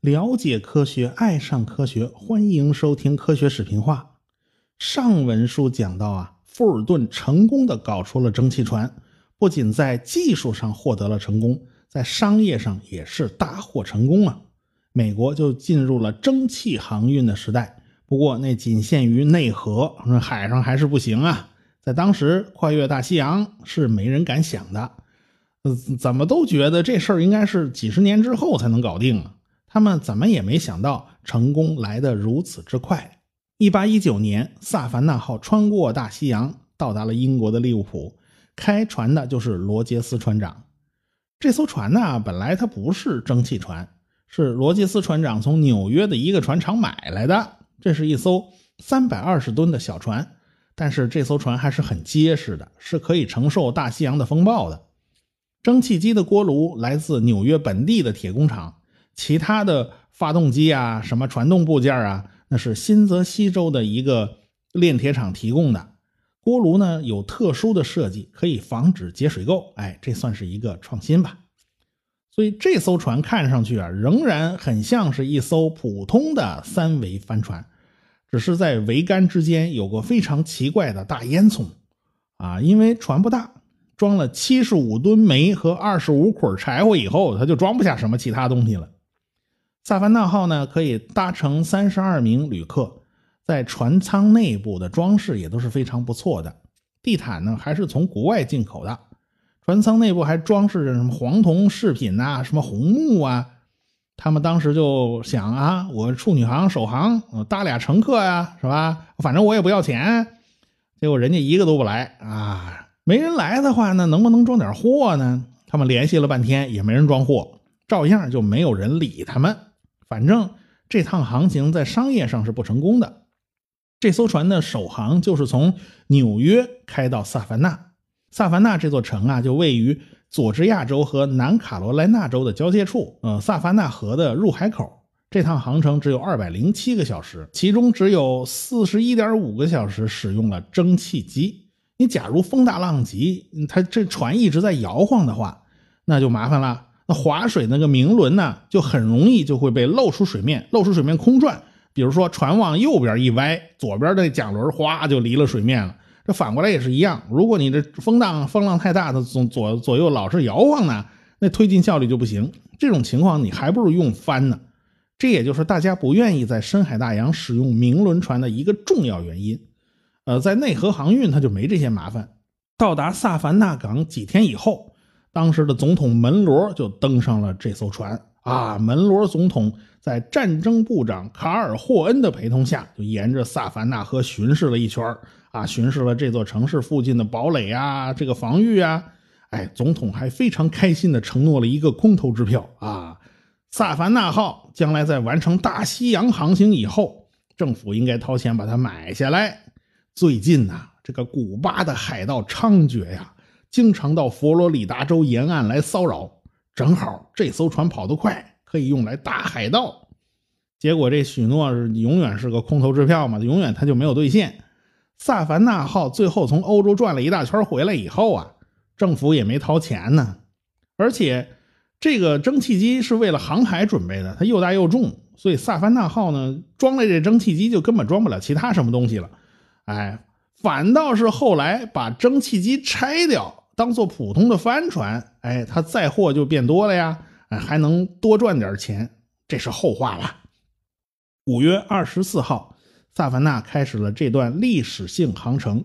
了解科学，爱上科学，欢迎收听科学视频化。上文书讲到啊，富尔顿成功的搞出了蒸汽船，不仅在技术上获得了成功，在商业上也是大获成功啊。美国就进入了蒸汽航运的时代。不过那仅限于内河，海上还是不行啊。在当时，跨越大西洋是没人敢想的。呃，怎么都觉得这事儿应该是几十年之后才能搞定啊。他们怎么也没想到成功来得如此之快。一八一九年，萨凡纳号穿过大西洋，到达了英国的利物浦。开船的就是罗杰斯船长。这艘船呢，本来它不是蒸汽船，是罗杰斯船长从纽约的一个船厂买来的。这是一艘三百二十吨的小船，但是这艘船还是很结实的，是可以承受大西洋的风暴的。蒸汽机的锅炉来自纽约本地的铁工厂。其他的发动机啊，什么传动部件啊，那是新泽西州的一个炼铁厂提供的。锅炉呢有特殊的设计，可以防止结水垢。哎，这算是一个创新吧。所以这艘船看上去啊，仍然很像是一艘普通的三桅帆船，只是在桅杆之间有个非常奇怪的大烟囱啊，因为船不大。装了七十五吨煤和二十五捆柴火以后，它就装不下什么其他东西了。萨凡纳号呢，可以搭乘三十二名旅客，在船舱内部的装饰也都是非常不错的。地毯呢，还是从国外进口的。船舱内部还装饰着什么黄铜饰品呐，什么红木啊。他们当时就想啊，我处女航、首航，搭俩乘客呀，是吧？反正我也不要钱。结果人家一个都不来啊，没人来的话，那能不能装点货呢？他们联系了半天，也没人装货，照样就没有人理他们。反正这趟航行在商业上是不成功的。这艘船的首航就是从纽约开到萨凡纳。萨凡纳这座城啊，就位于佐治亚州和南卡罗来纳州的交界处，呃，萨凡纳河的入海口。这趟航程只有二百零七个小时，其中只有四十一点五个小时使用了蒸汽机。你假如风大浪急，它这船一直在摇晃的话，那就麻烦了。那划水那个明轮呢，就很容易就会被露出水面，露出水面空转。比如说船往右边一歪，左边的桨轮哗就离了水面了。这反过来也是一样，如果你这风浪风浪太大，它左左左右老是摇晃呢，那推进效率就不行。这种情况你还不如用帆呢。这也就是大家不愿意在深海大洋使用明轮船的一个重要原因。呃，在内河航运它就没这些麻烦。到达萨凡纳港几天以后。当时的总统门罗就登上了这艘船啊！门罗总统在战争部长卡尔霍恩的陪同下，就沿着萨凡纳河巡视了一圈啊，巡视了这座城市附近的堡垒啊，这个防御啊。哎，总统还非常开心的承诺了一个空头支票啊！萨凡纳号将来在完成大西洋航行以后，政府应该掏钱把它买下来。最近呐，这个古巴的海盗猖獗呀。经常到佛罗里达州沿岸来骚扰，正好这艘船跑得快，可以用来打海盗。结果这许诺是永远是个空头支票嘛，永远他就没有兑现。萨凡纳号最后从欧洲转了一大圈回来以后啊，政府也没掏钱呢。而且这个蒸汽机是为了航海准备的，它又大又重，所以萨凡纳号呢装了这蒸汽机就根本装不了其他什么东西了。哎，反倒是后来把蒸汽机拆掉。当做普通的帆船，哎，它载货就变多了呀，哎，还能多赚点钱，这是后话了。五月二十四号，萨凡纳开始了这段历史性航程，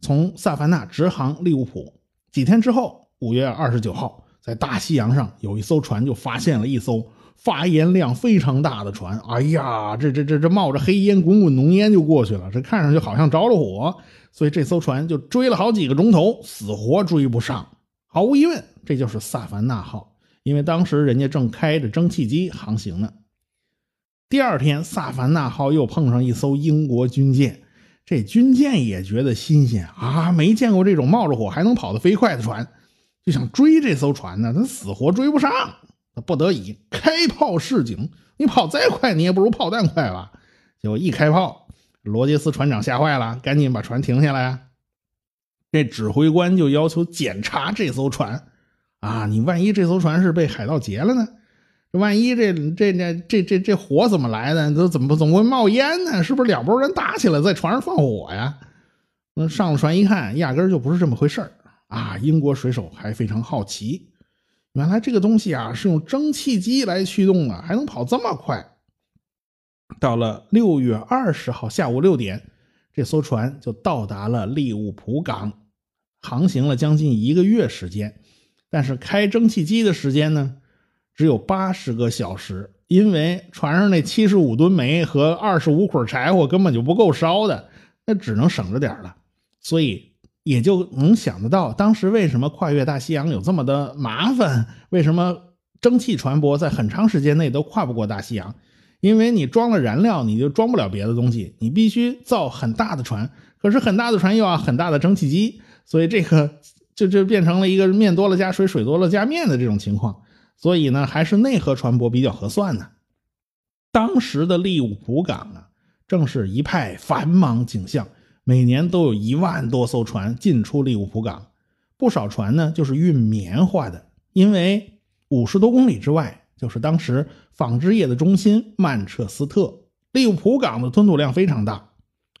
从萨凡纳直航利物浦。几天之后，五月二十九号，在大西洋上有一艘船就发现了一艘发烟量非常大的船，哎呀，这这这这冒着黑烟，滚滚浓烟就过去了，这看上去好像着了火。所以这艘船就追了好几个钟头，死活追不上。毫无疑问，这就是萨凡纳号，因为当时人家正开着蒸汽机航行呢。第二天，萨凡纳号又碰上一艘英国军舰，这军舰也觉得新鲜啊，没见过这种冒着火还能跑得飞快的船，就想追这艘船呢，他死活追不上，他不得已开炮示警。你跑再快，你也不如炮弹快吧？结果一开炮。罗杰斯船长吓坏了，赶紧把船停下来。这这指挥官就要求检查这艘船，啊，你万一这艘船是被海盗劫了呢？万一这这这这这这火怎么来的？都怎么怎么会冒烟呢？是不是两拨人打起来在船上放火呀？那上了船一看，压根就不是这么回事啊！英国水手还非常好奇，原来这个东西啊是用蒸汽机来驱动的，还能跑这么快。到了六月二十号下午六点，这艘船就到达了利物浦港，航行了将近一个月时间。但是开蒸汽机的时间呢？只有八十个小时，因为船上那七十五吨煤和二十五捆柴火根本就不够烧的，那只能省着点了。所以也就能想得到，当时为什么跨越大西洋有这么的麻烦？为什么蒸汽船舶在很长时间内都跨不过大西洋？因为你装了燃料，你就装不了别的东西，你必须造很大的船。可是很大的船又要很大的蒸汽机，所以这个 就就变成了一个面多了加水，水多了加面的这种情况。所以呢，还是内河船舶比较合算呢。当时的利物浦港啊，正是一派繁忙景象，每年都有一万多艘船进出利物浦港，不少船呢就是运棉花的。因为五十多公里之外就是当时纺织业的中心曼彻斯特，利物浦港的吞吐量非常大，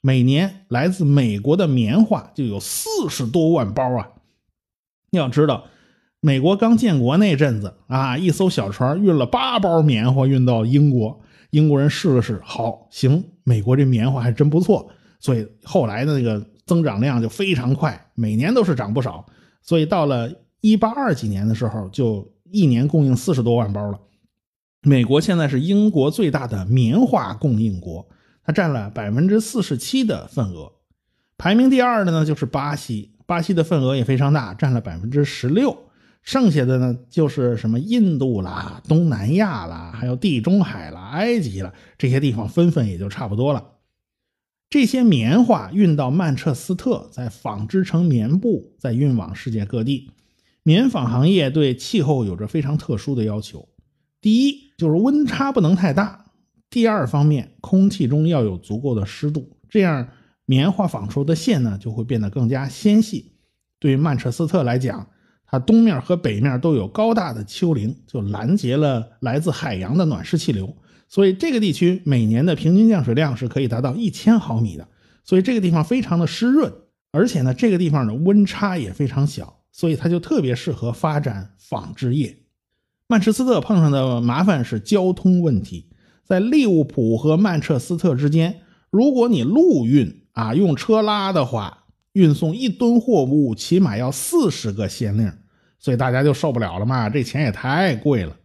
每年来自美国的棉花就有四十多万包啊。要知道。美国刚建国那阵子啊，一艘小船运了八包棉花运到英国，英国人试了试，好行，美国这棉花还真不错，所以后来的那个增长量就非常快，每年都是涨不少。所以到了一八二几年的时候，就一年供应四十多万包了。美国现在是英国最大的棉花供应国，它占了百分之四十七的份额。排名第二的呢就是巴西，巴西的份额也非常大，占了百分之十六。剩下的呢，就是什么印度啦、东南亚啦，还有地中海啦、埃及啦，这些地方分分也就差不多了。这些棉花运到曼彻斯特，再纺织成棉布，再运往世界各地。棉纺行业对气候有着非常特殊的要求：第一，就是温差不能太大；第二方面，空气中要有足够的湿度，这样棉花纺出的线呢就会变得更加纤细。对于曼彻斯特来讲，它东面和北面都有高大的丘陵，就拦截了来自海洋的暖湿气流，所以这个地区每年的平均降水量是可以达到一千毫米的。所以这个地方非常的湿润，而且呢，这个地方的温差也非常小，所以它就特别适合发展纺织业。曼彻斯特碰上的麻烦是交通问题，在利物浦和曼彻斯特之间，如果你陆运啊，用车拉的话。运送一吨货物起码要四十个先令，所以大家就受不了了嘛，这钱也太贵了。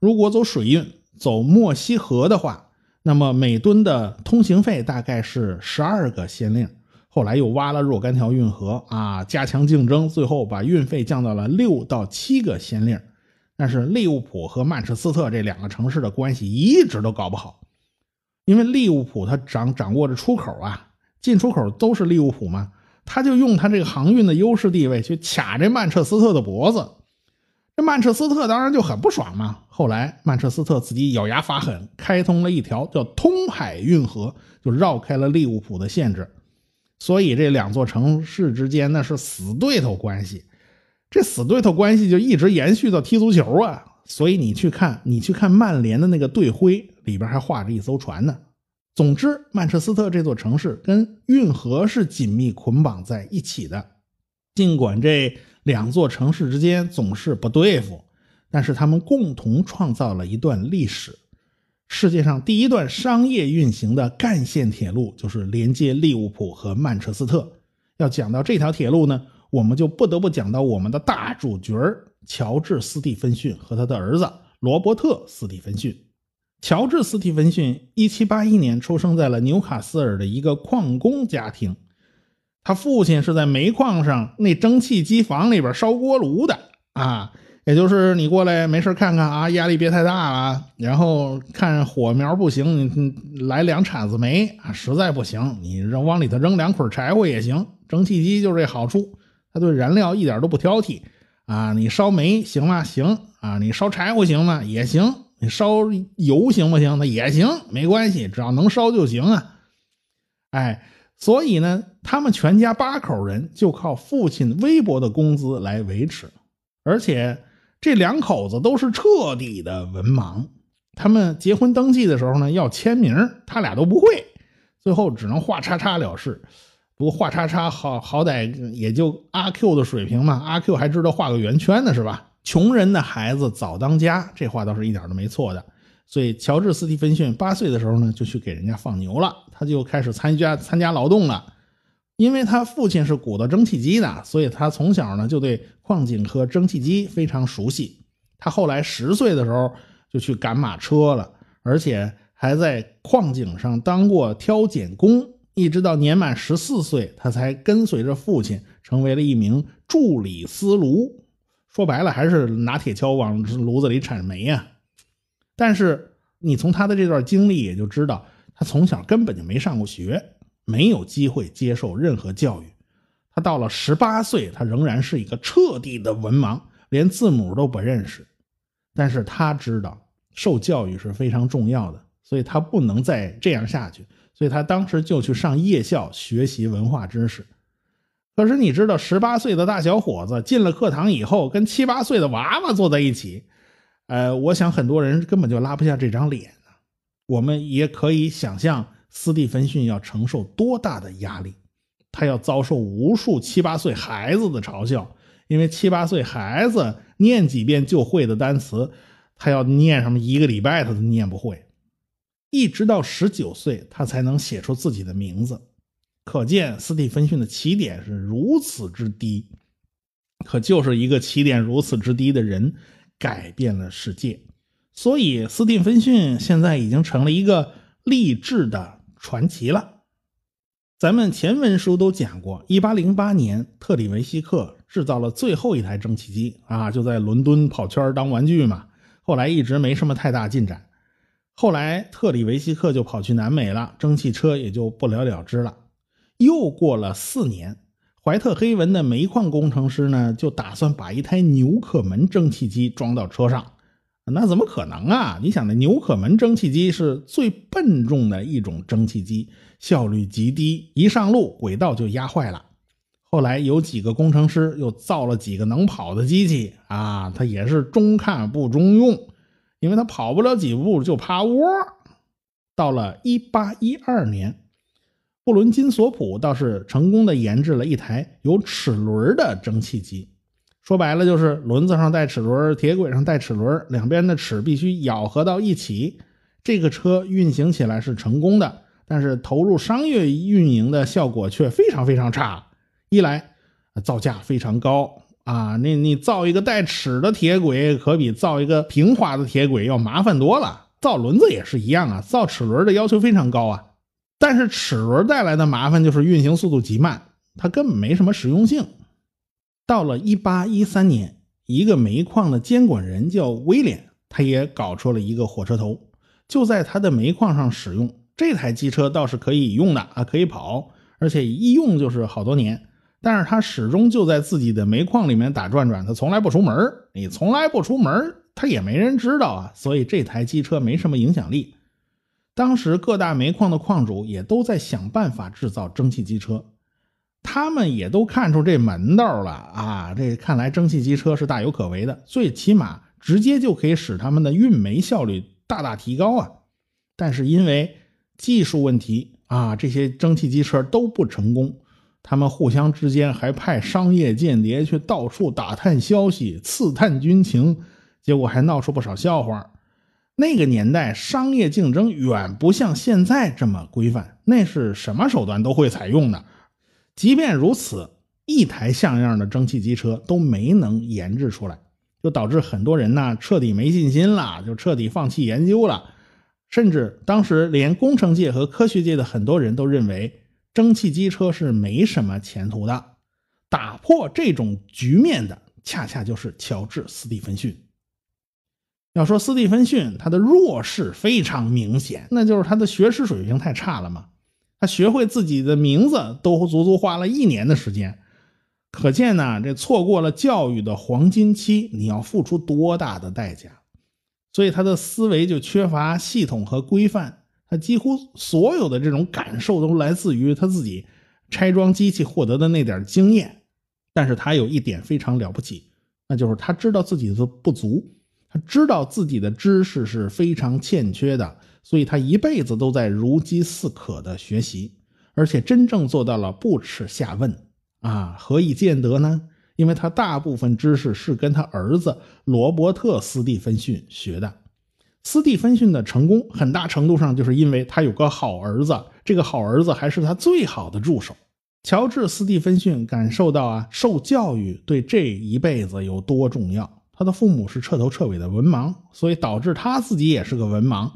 如果走水运，走墨西河的话，那么每吨的通行费大概是十二个先令。后来又挖了若干条运河啊，加强竞争，最后把运费降到了六到七个先令。但是利物浦和曼彻斯特这两个城市的关系一直都搞不好，因为利物浦它掌掌握着出口啊，进出口都是利物浦嘛。他就用他这个航运的优势地位去卡这曼彻斯特的脖子，这曼彻斯特当然就很不爽嘛。后来曼彻斯特自己咬牙发狠，开通了一条叫通海运河，就绕开了利物浦的限制。所以这两座城市之间那是死对头关系，这死对头关系就一直延续到踢足球啊。所以你去看，你去看曼联的那个队徽里边还画着一艘船呢。总之，曼彻斯特这座城市跟运河是紧密捆绑在一起的。尽管这两座城市之间总是不对付，但是他们共同创造了一段历史。世界上第一段商业运行的干线铁路就是连接利物浦和曼彻斯特。要讲到这条铁路呢，我们就不得不讲到我们的大主角乔治·斯蒂芬逊和他的儿子罗伯特·斯蒂芬逊。乔治·斯蒂芬逊1781年出生在了纽卡斯尔的一个矿工家庭，他父亲是在煤矿上那蒸汽机房里边烧锅炉的啊，也就是你过来没事看看啊，压力别太大了，然后看火苗不行，你来两铲子煤啊，实在不行你扔往里头扔两捆柴火也行。蒸汽机就是这好处，他对燃料一点都不挑剔啊，你烧煤行吗？行啊，你烧柴火行吗？也行。你烧油行不行？那也行，没关系，只要能烧就行啊。哎，所以呢，他们全家八口人就靠父亲微薄的工资来维持，而且这两口子都是彻底的文盲。他们结婚登记的时候呢，要签名，他俩都不会，最后只能画叉叉了事。不过画叉叉好好歹也就阿 Q 的水平嘛，阿 Q 还知道画个圆圈呢，是吧？穷人的孩子早当家，这话倒是一点都没错的。所以，乔治·斯蒂芬逊八岁的时候呢，就去给人家放牛了。他就开始参加参加劳动了。因为他父亲是鼓捣蒸汽机的，所以他从小呢就对矿井和蒸汽机非常熟悉。他后来十岁的时候就去赶马车了，而且还在矿井上当过挑拣工，一直到年满十四岁，他才跟随着父亲成为了一名助理司炉。说白了，还是拿铁锹往炉子里铲煤呀。但是你从他的这段经历也就知道，他从小根本就没上过学，没有机会接受任何教育。他到了十八岁，他仍然是一个彻底的文盲，连字母都不认识。但是他知道受教育是非常重要的，所以他不能再这样下去。所以他当时就去上夜校学习文化知识。可是你知道，十八岁的大小伙子进了课堂以后，跟七八岁的娃娃坐在一起。呃，我想很多人根本就拉不下这张脸呢。我们也可以想象斯蒂芬逊要承受多大的压力，他要遭受无数七八岁孩子的嘲笑，因为七八岁孩子念几遍就会的单词，他要念上一个礼拜他都念不会。一直到十九岁，他才能写出自己的名字，可见斯蒂芬逊的起点是如此之低。可就是一个起点如此之低的人。改变了世界，所以斯蒂芬逊现在已经成了一个励志的传奇了。咱们前文书都讲过，一八零八年特里维希克制造了最后一台蒸汽机啊，就在伦敦跑圈当玩具嘛。后来一直没什么太大进展，后来特里维希克就跑去南美了，蒸汽车也就不了了之了。又过了四年。怀特黑文的煤矿工程师呢，就打算把一台纽可门蒸汽机装到车上。那怎么可能啊？你想，那纽可门蒸汽机是最笨重的一种蒸汽机，效率极低，一上路轨道就压坏了。后来有几个工程师又造了几个能跑的机器啊，它也是中看不中用，因为它跑不了几步就趴窝。到了一八一二年。布伦金索普倒是成功的研制了一台有齿轮的蒸汽机，说白了就是轮子上带齿轮，铁轨上带齿轮，两边的齿必须咬合到一起。这个车运行起来是成功的，但是投入商业运营的效果却非常非常差。一来造价非常高啊，那你造一个带齿的铁轨，可比造一个平滑的铁轨要麻烦多了。造轮子也是一样啊，造齿轮的要求非常高啊。但是齿轮带来的麻烦就是运行速度极慢，它根本没什么实用性。到了一八一三年，一个煤矿的监管人叫威廉，他也搞出了一个火车头，就在他的煤矿上使用。这台机车倒是可以用的啊，可以跑，而且一用就是好多年。但是他始终就在自己的煤矿里面打转转，他从来不出门你从来不出门他也没人知道啊，所以这台机车没什么影响力。当时各大煤矿的矿主也都在想办法制造蒸汽机车，他们也都看出这门道了啊！这看来蒸汽机车是大有可为的，最起码直接就可以使他们的运煤效率大大提高啊！但是因为技术问题啊，这些蒸汽机车都不成功。他们互相之间还派商业间谍去到处打探消息、刺探军情，结果还闹出不少笑话。那个年代，商业竞争远不像现在这么规范，那是什么手段都会采用的。即便如此，一台像样的蒸汽机车都没能研制出来，就导致很多人呢彻底没信心了，就彻底放弃研究了。甚至当时连工程界和科学界的很多人都认为，蒸汽机车是没什么前途的。打破这种局面的，恰恰就是乔治·斯蒂芬逊。要说斯蒂芬逊，他的弱势非常明显，那就是他的学识水平太差了嘛。他学会自己的名字都足足花了一年的时间，可见呢，这错过了教育的黄金期，你要付出多大的代价。所以他的思维就缺乏系统和规范，他几乎所有的这种感受都来自于他自己拆装机器获得的那点经验。但是他有一点非常了不起，那就是他知道自己的不足，他知道自己的知识是非常欠缺的，所以他一辈子都在如饥似渴的学习，而且真正做到了不耻下问啊！何以见得呢？因为他大部分知识是跟他儿子罗伯特·斯蒂芬逊学的。斯蒂芬逊的成功，很大程度上就是因为他有个好儿子，这个好儿子还是他最好的助手。乔治·斯蒂芬逊感受到啊，受教育对这一辈子有多重要。他的父母是彻头彻尾的文盲，所以导致他自己也是个文盲。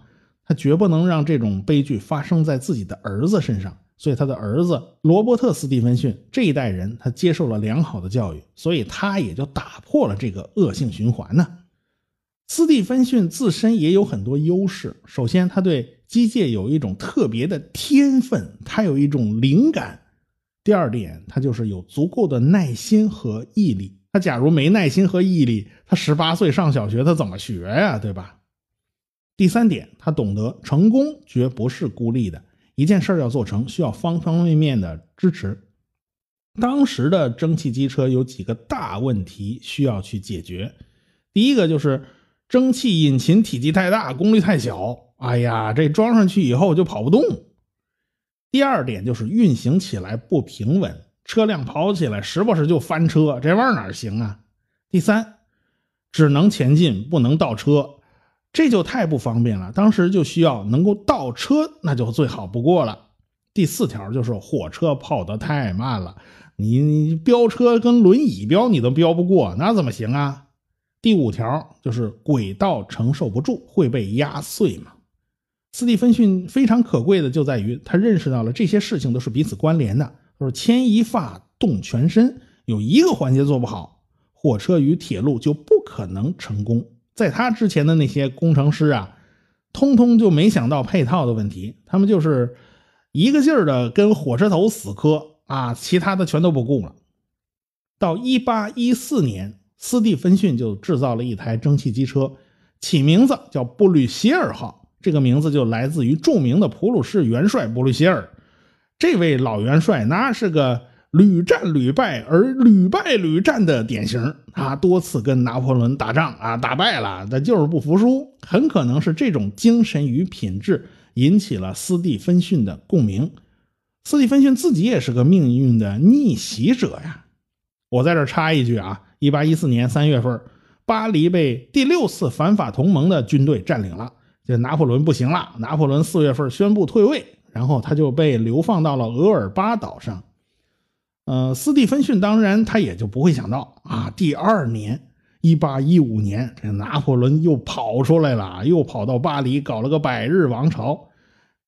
他绝不能让这种悲剧发生在自己的儿子身上。所以他的儿子罗伯特·斯蒂芬逊这一代人，他接受了良好的教育，所以他也就打破了这个恶性循环呢。斯蒂芬逊自身也有很多优势。首先，他对机械有一种特别的天分，他有一种灵感。第二点，他就是有足够的耐心和毅力。他假如没耐心和毅力，他十八岁上小学，他怎么学呀？对吧？第三点，他懂得成功绝不是孤立的，一件事要做成，需要方方面面的支持。当时的蒸汽机车有几个大问题需要去解决，第一个就是。蒸汽引擎体积太大，功率太小，哎呀，这装上去以后就跑不动。第二点就是运行起来不平稳，车辆跑起来时不时就翻车，这玩意儿哪行啊？第三，只能前进不能倒车，这就太不方便了。当时就需要能够倒车，那就最好不过了。第四条就是火车跑得太慢了，你飙车跟轮椅飙你都飙不过，那怎么行啊？第五条就是轨道承受不住会被压碎嘛。斯蒂芬逊非常可贵的就在于他认识到了这些事情都是彼此关联的，就是牵一发动全身，有一个环节做不好，火车与铁路就不可能成功。在他之前的那些工程师啊，通通就没想到配套的问题，他们就是一个劲儿的跟火车头死磕啊，其他的全都不顾了。到一八一四年。斯蒂芬逊就制造了一台蒸汽机车，起名字叫布吕歇尔号。这个名字就来自于著名的普鲁士元帅布吕歇尔。这位老元帅那是个屡战屡败而屡败屡战的典型。他多次跟拿破仑打仗啊，打败了，但就是不服输。很可能是这种精神与品质引起了斯蒂芬逊的共鸣。斯蒂芬逊自己也是个命运的逆袭者呀。我在这插一句啊。一八一四年三月份，巴黎被第六次反法同盟的军队占领了。这拿破仑不行了，拿破仑四月份宣布退位，然后他就被流放到了厄尔巴岛上。呃，斯蒂芬逊当然他也就不会想到啊，第二年一八一五年，这拿破仑又跑出来了，又跑到巴黎搞了个百日王朝，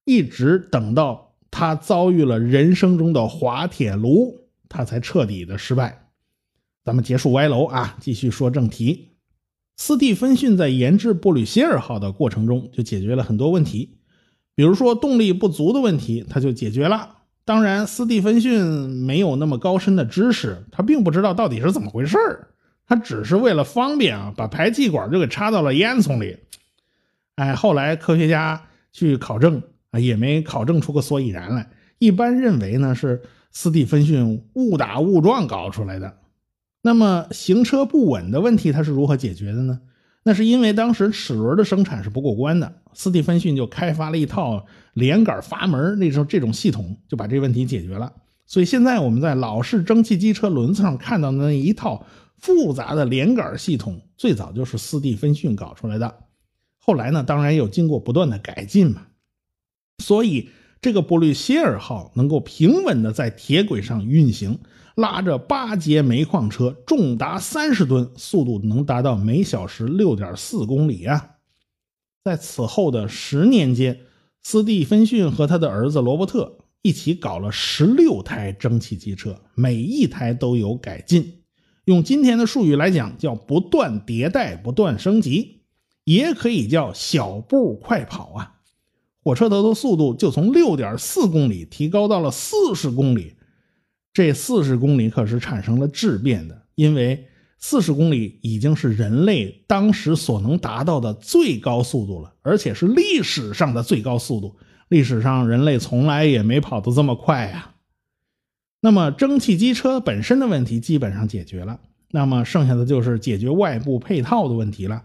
一直等到他遭遇了人生中的滑铁卢，他才彻底的失败。咱们结束歪楼啊，继续说正题。斯蒂芬逊在研制布吕歇尔号的过程中，就解决了很多问题，比如说动力不足的问题，他就解决了。当然，斯蒂芬逊没有那么高深的知识，他并不知道到底是怎么回事他只是为了方便啊，把排气管就给插到了烟囱里。哎，后来科学家去考证啊，也没考证出个所以然来。一般认为呢，是斯蒂芬逊误打误撞搞出来的。那么行车不稳的问题，它是如何解决的呢？那是因为当时齿轮的生产是不过关的，斯蒂芬逊就开发了一套连杆阀门那时候这种系统，就把这问题解决了。所以现在我们在老式蒸汽机车轮子上看到的那一套复杂的连杆系统，最早就是斯蒂芬逊搞出来的。后来呢，当然也有经过不断的改进嘛。所以这个布吕歇尔号能够平稳的在铁轨上运行。拉着八节煤矿车，重达三十吨，速度能达到每小时六点四公里啊！在此后的十年间，斯蒂芬逊和他的儿子罗伯特一起搞了十六台蒸汽机车，每一台都有改进。用今天的术语来讲，叫不断迭代、不断升级，也可以叫小步快跑啊！火车头的速度就从六点四公里提高到了四十公里。这四十公里可是产生了质变的，因为四十公里已经是人类当时所能达到的最高速度了，而且是历史上的最高速度。历史上人类从来也没跑得这么快呀。那么蒸汽机车本身的问题基本上解决了，那么剩下的就是解决外部配套的问题了。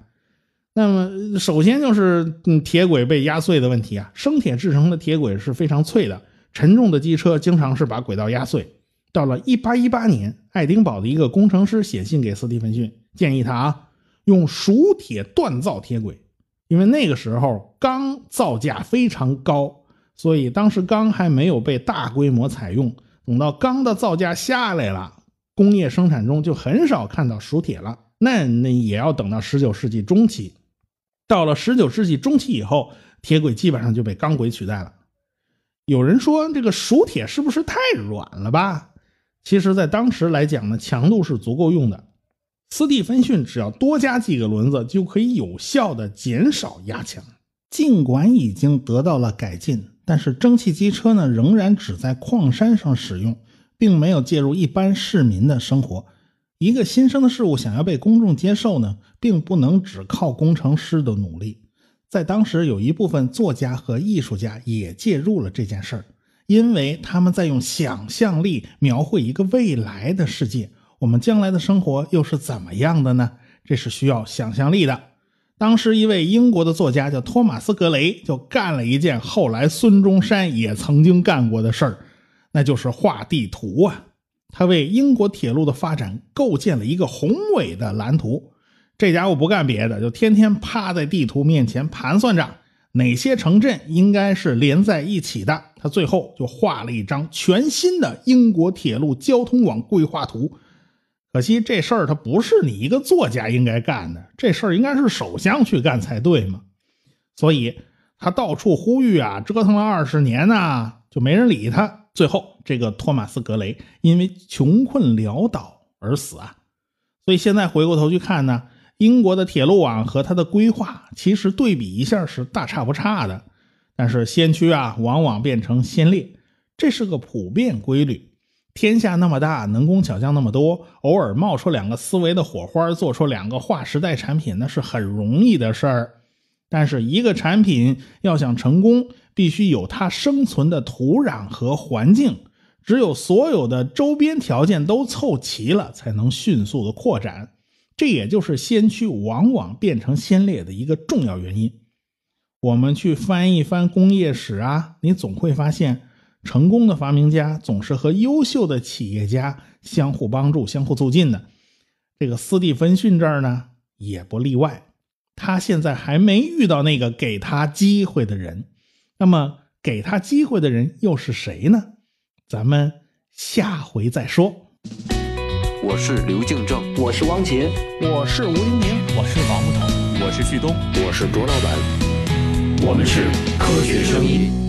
那么首先就是嗯铁轨被压碎的问题啊，生铁制成的铁轨是非常脆的，沉重的机车经常是把轨道压碎。到了1818年，爱丁堡的一个工程师写信给斯蒂芬逊，建议他啊用熟铁锻造铁轨，因为那个时候钢造价非常高，所以当时钢还没有被大规模采用。等到钢的造价下来了，工业生产中就很少看到熟铁了。那那也要等到19世纪中期。到了19世纪中期以后，铁轨基本上就被钢轨取代了。有人说这个熟铁是不是太软了吧？其实，在当时来讲呢，强度是足够用的。斯蒂芬逊只要多加几个轮子，就可以有效的减少压强。尽管已经得到了改进，但是蒸汽机车呢，仍然只在矿山上使用，并没有介入一般市民的生活。一个新生的事物想要被公众接受呢，并不能只靠工程师的努力。在当时，有一部分作家和艺术家也介入了这件事儿。因为他们在用想象力描绘一个未来的世界，我们将来的生活又是怎么样的呢？这是需要想象力的。当时一位英国的作家叫托马斯·格雷，就干了一件后来孙中山也曾经干过的事儿，那就是画地图啊。他为英国铁路的发展构建了一个宏伟的蓝图。这家伙不干别的，就天天趴在地图面前盘算着。哪些城镇应该是连在一起的？他最后就画了一张全新的英国铁路交通网规划图。可惜这事儿他不是你一个作家应该干的，这事儿应该是首相去干才对嘛。所以他到处呼吁啊，折腾了二十年呐，就没人理他。最后，这个托马斯·格雷因为穷困潦倒而死啊。所以现在回过头去看呢。英国的铁路网和它的规划，其实对比一下是大差不差的。但是先驱啊，往往变成先烈，这是个普遍规律。天下那么大，能工巧匠那么多，偶尔冒出两个思维的火花，做出两个划时代产品，那是很容易的事儿。但是一个产品要想成功，必须有它生存的土壤和环境，只有所有的周边条件都凑齐了，才能迅速的扩展。这也就是先驱往往变成先烈的一个重要原因。我们去翻一翻工业史啊，你总会发现，成功的发明家总是和优秀的企业家相互帮助、相互促进的。这个斯蒂芬逊这儿呢，也不例外。他现在还没遇到那个给他机会的人。那么，给他机会的人又是谁呢？咱们下回再说。我是刘敬正，我是汪杰，我是吴黎明，我是王木头，我是旭东，我是卓老板，我们是科学声音。